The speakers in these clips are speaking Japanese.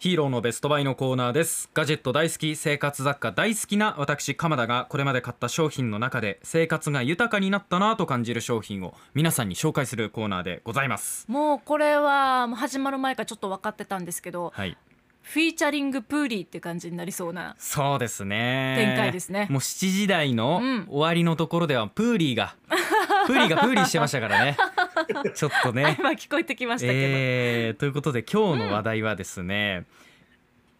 ヒーローのベストバイのコーナーです。ガジェット大好き生活雑貨大好きな私鎌田がこれまで買った商品の中で生活が豊かになったなと感じる商品を皆さんに紹介するコーナーでございます。もうこれは始まる前からちょっと分かってたんですけどはい。フィーチャリングプーリーって感じになりそうなそうですね。展開ですね。もう7時台のうん。終わりのところではプーリーが、プーリーがプーリーしてましたからね ちょっとね。今聞こえてきましたけど、えーということで今日の話題はですね、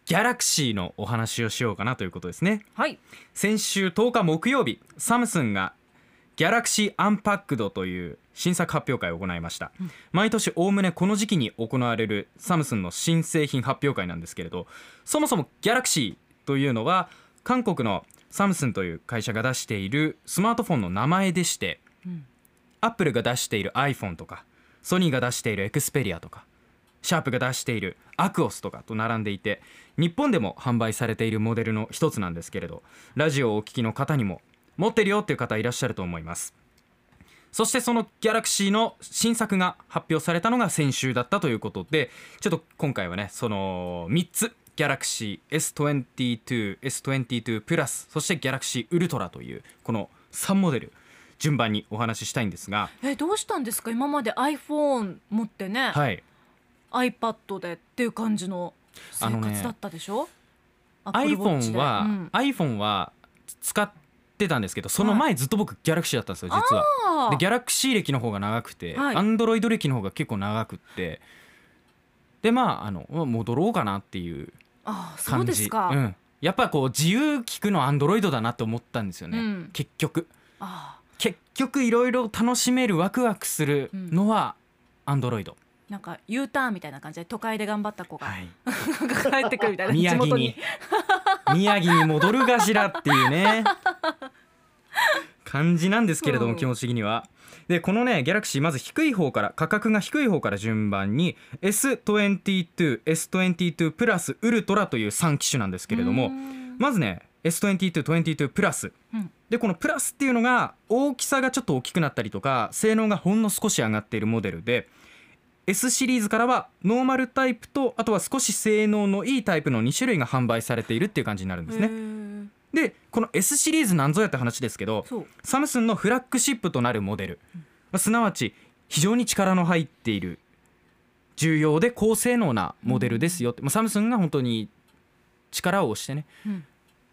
ギャラクシーのお話をしようかなということですね。はい。先週10日木曜日サムスンがギャラクシーアンパックドという新作発表会を行いました、毎年おおむねこの時期に行われるサムスンの新製品発表会なんですけれどそもそもギャラクシーというのは韓国のサムスンという会社が出しているスマートフォンの名前でして、んアップルが出している iPhone とかソニーが出しているエクスペリアとかシャープが出しているアクオスとかと並んでいて日本でも販売されているモデルの一つなんですけれどラジオをお聞きの方にも持ってるよっていう方いらっしゃると思います。そしてそのギャラクシーの新作が発表されたのが先週だったということでちょっと今回はねその3つギャラクシー S22、S22 プラスそしてギャラクシーウルトラというこの3モデル順番にお話ししたいんですが。えどうしたんですか？今まで iPhone 持ってね、はい。iPad でっていう感じの生あのね活だったでしょ、Watch iPhone で。は、うん。iPhone は使ってたんですけどその前ずっと僕ギャラクシーだったんですよ実は。でギャラクシー歴の方が長くて、はい。アンドロイド歴の方が結構長くって。でまああの戻ろうかなっていうあーそう感じですか、ん、やっぱこう自由聞くのアンドロイドだなって思ったんですよね、うん。結局。あ結局いろいろ楽しめるワクワクするのはアンドロイド、ーなんか U ターンみたいな感じで都会で頑張った子がはい、帰ってくるみたいな。宮城に。宮城に戻るがしらっていうね。感じなんですけれども、うん。気持ち的には。でこのねギャラクシーまず低い方から価格が低い方から順番に S22、S22 プラスウルトラという3機種なんですけれどうもん。まずね S22、22プラス。うんでこのプラスっていうのが大きさがちょっと大きくなったりとか性能がほんの少し上がっているモデルで S シリーズからはノーマルタイプとあとは少し性能のいいタイプの2種類が販売されているっていう感じになるんですへね。ー。でこの S シリーズなんぞやって話ですけどサムスンのフラッグシップとなるモデル、まあすなわち非常に力の入っている重要で高性能なモデルですよって、まあサムスンが本当に力を押してねうん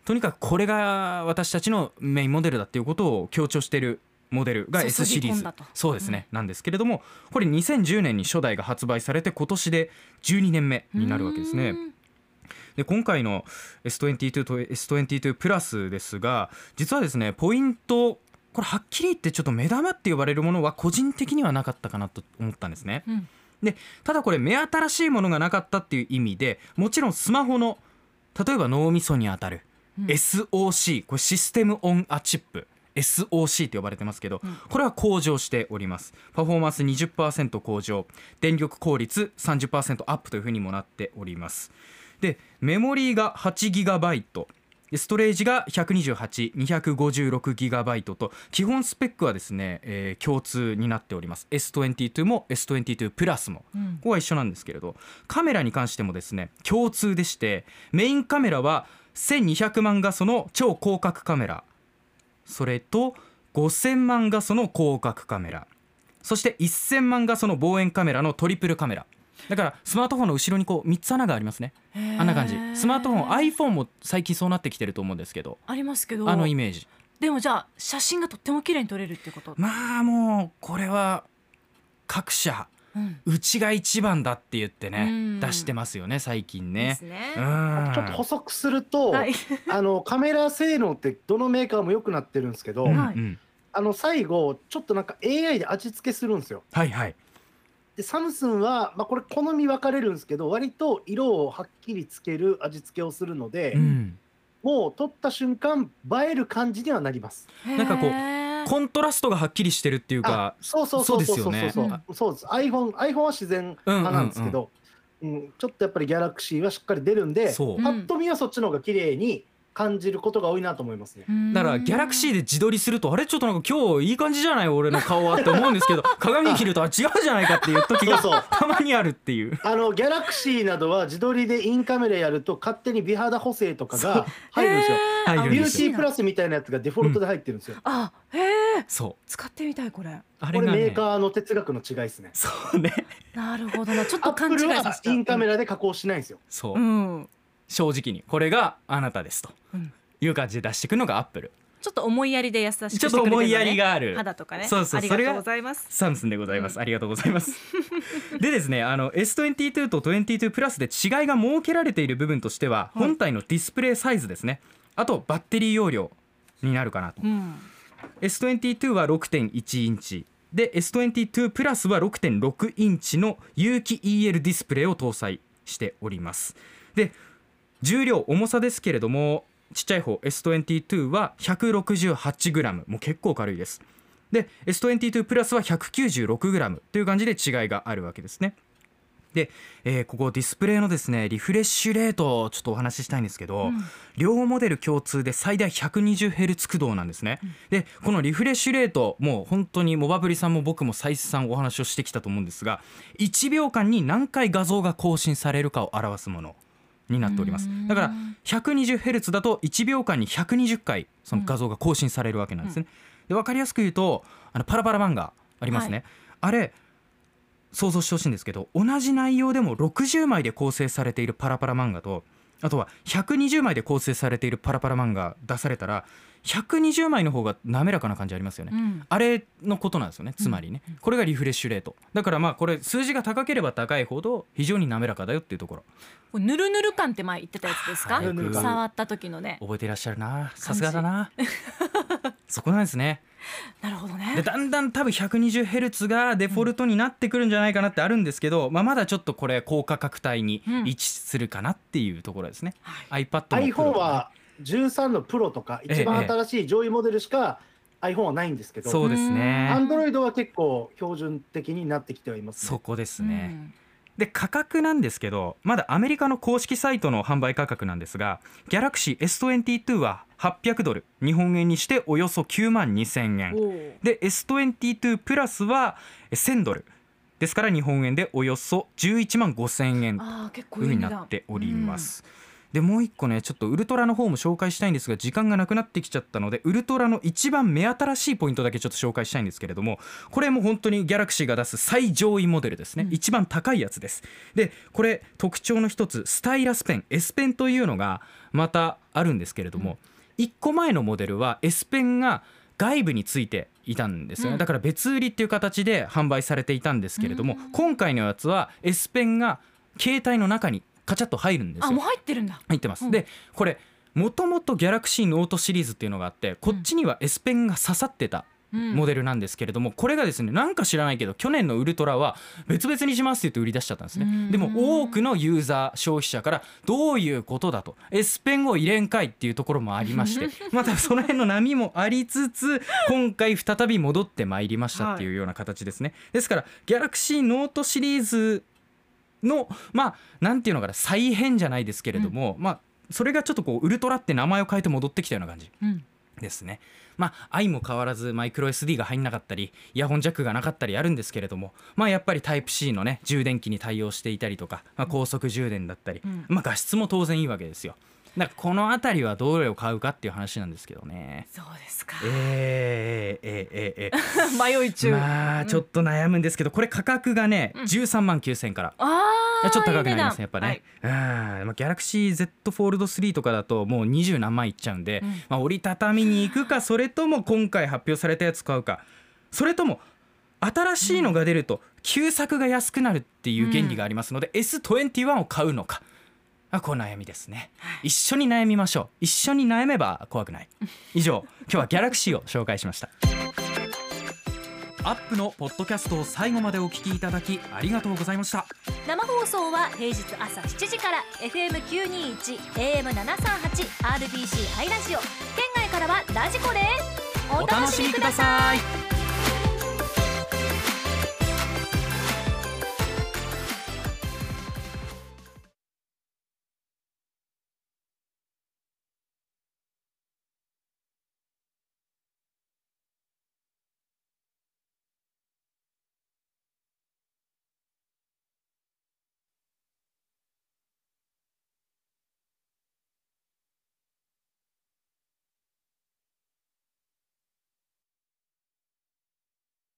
とにかくこれが私たちのメインモデルだっていうことを強調しているモデルが S シリーズ。そうですね、なんですけれどもこれ2010年に初代が発売されて今年で12年目になるわけですね。うん。で今回の S22 と S22 プラスですが実はですねポイントこれはっきり言ってちょっと目玉って呼ばれるものは個人的にはなかったかなと思ったんですね。うん。でただこれ目新しいものがなかったっていう意味でもちろんスマホの例えば脳みそにあたるうん。SOC これシステムオンアチップ SOC って呼ばれてますけど、うん。これは向上しております。パフォーマンス20%向上。電力効率30%アップというふうにもなっております。でメモリーが 8GB でストレージが 128256GB と基本スペックはですね、えー共通になっております。S22 も S22 プラスも。うん。ここは一緒なんですけれどカメラに関してもですね共通でしてメインカメラは1200万画素の超広角カメラ。それと5000万画素の広角カメラ。そして1000万画素の望遠カメラのトリプルカメラ。だからスマートフォンの後ろにこう3つ穴がありますね。あんな感じ。スマートフォン iPhone も最近そうなってきてると思うんですけど。ありますけど。あのイメージ。でもじゃあ写真がとっても綺麗に撮れるってこと、まあもうこれは各社うん。うちが一番だって言ってうねん。出してますよね最近でねすね。うん。ちょっと補足すると、はい。あのカメラ性能ってどのメーカーも良くなってるんですけど、うん。はいうん。あの最後ちょっとなんか AI で味付けするんですよ。はいはい。でサムスンは、まあ、これ好み分かれるんですけど割と色をはっきりつける味付けをするので、うん。もう撮った瞬間映える感じにはなります。なんかこうコントラストがはっきりしてるっていうかそうそうそうそうそう。ですよね。そうそうそうです。iPhone, iPhone は自然派なんですけど、うんちょっとやっぱりギャラクシーはしっかり出るんでそう。パッと見はそっちの方が綺麗に感じることが多いなと思いますね。だからギャラクシーーで自撮りするとあれちょっとなんか今日いい感じじゃない俺の顔はって思うんですけど 鏡見るとあ違うじゃないかっていう時がそうそう。たまにあるっていう。あのギャラクシーなどは自撮りでインカメラやると勝手に美肌補正とかが入るんですよ。入るんですよビューティープラスみたいなやつがデフォルトで入ってるんですよ。あへえそう。使ってみたいこれ。あれこれメーカーの哲学の違いですね。そうね。なるほどな。ちょっアッと勘違プルはいさせたインカメラで加工しないんですよ。そう、うん。正直に。これがあなたですと。うん。いう感じで出していくのがアップル。ちょっと思いやりで優しくしてちょっくれてるのね。と思いやりがある。肌とかね。そうそう。ありがとうそれがございます。サムスンでございます、ありがとうございます。でですねあの S22 と22プラスで違いが設けられている部分としては、はい。本体のディスプレイサイズですね。あとバッテリー容量になるかなと。うん S22 は6.1インチ。で S22 プラスは6.6インチの有機 EL ディスプレイを搭載しております。で重量重さですけれどもちっちゃい方 S22 は 168g もう結構軽いです。で S22 プラスは 196g という感じで違いがあるわけですね。で、えーここディスプレイのですねリフレッシュレートをちょっとお話ししたいんですけど、両モデル共通で最大 120Hz 駆動なんですね、でこのリフレッシュレートもう本当にモバブリさんも僕も再三お話をしてきたと思うんですが1秒間に何回画像が更新されるかを表すものになっております。だから 120Hz だと1秒間に120回その画像が更新されるわけなんですね、で分かりやすく言うとあのパラパラ漫画ありますね、あれ想像してほしいんですけど同じ内容でも60枚で構成されているパラパラ漫画とあとは120枚で構成されているパラパラ漫画出されたら120枚の方が滑らかな感じありますよね、うん。あれのことなんですよねつまりね、これがリフレッシュレート。だからまあこれ数字が高ければ高いほど非常に滑らかだよっていうところ。これぬるぬる感って前言ってたやつですか？触った時のね。覚えていらっしゃるな。さすがだな。そこなんですね。なるほどでねだんだん多分 120Hz がデフォルトになってくるんじゃないかなってあるんですけど、まあ、まだちょっとこれ高価格帯にうん。位置するかなっていうところですね、はい。iPad も iPhone ねは13のプロとか一番新しい上位モデルしか iPhone はないんですけど、そうですね。Android は結構標準的になってきてはいます、ね。そこですうね、ん。で価格なんですけどまだアメリカの公式サイトの販売価格なんですが Galaxy S22 は800ドル。日本円にしておよそ9万2000円。で S22 プラスは1000ドル。ですから日本円でおよそ11万5000円あー結というふうに構いい値段なっております。でもう一個ねちょっとウルトラの方も紹介したいんですが時間がなくなってきちゃったのでウルトラの一番目新しいポイントだけちょっと紹介したいんですけれどもこれも本当にギャラクシーが出す最上位モデルですね、うん。一番高いやつです。でこれ特徴の一つスタイラスペン。S ペンというのがまたあるんですけれども、1個前のモデルは S ペンが外部についていたんですよね、うん。だから別売りっていう形で販売されていたんですけれども、うん。今回のやつは S ペンが携帯の中にカチャッと入るんですよ。あもう入ってるんだ。入ってます、うん。でこれもともとギャラクシーノートシリーズっていうのがあってこっちには S ペンが刺さってたモデルなんですけれども、これがですねなんか知らないけど去年のウルトラは別々にしますって言って売り出しちゃったんですね。うん。でも多くのユーザー消費者からどういうことだと S ペンを入れんかいっていうところもありまして またその辺の波もありつつ今回再び戻ってまいりましたっていうような形ですね、ですからギャラクシーノートシリーズのまあなんていうのかな再編じゃないですけれども、まあそれがちょっとこうウルトラって名前を変えて戻ってきたような感じうんですね。まあ愛も変わらずマイクロ SD が入んなかったりイヤホンジャックがなかったりあるんですけれどもまあやっぱりタイプ C のね充電器に対応していたりとか、まあ、高速充電だったり、うんまあ画質も当然いいわけですよ。だからこの辺りはどれを買うかっていう話なんですけどね。そうですか。えー、えー、えー、えー、迷い中。まあちょっと悩むんですけどこれ価格がねうん。13万9000円から。ああちょっと高くなりますねやっぱね、はい。ギャラクシー Z フォールド3とかだともう20何万いっちゃうんで、うん。まあ、折りたたみに行くかそれとも今回発表されたやつ買うか。それとも新しいのが出ると旧作が安くなるっていう原理がありますので、S21 を買うのかあこう悩みですね。一緒に悩みましょう。一緒に悩めば怖くない。以上今日はギャラクシーを紹介しました。アップのポッドキャストを最後までお聞きいただきありがとうございました。生放送は平日朝7時から FM921 AM738 RBC ハイラジオ。県外からはラジコですお楽しみください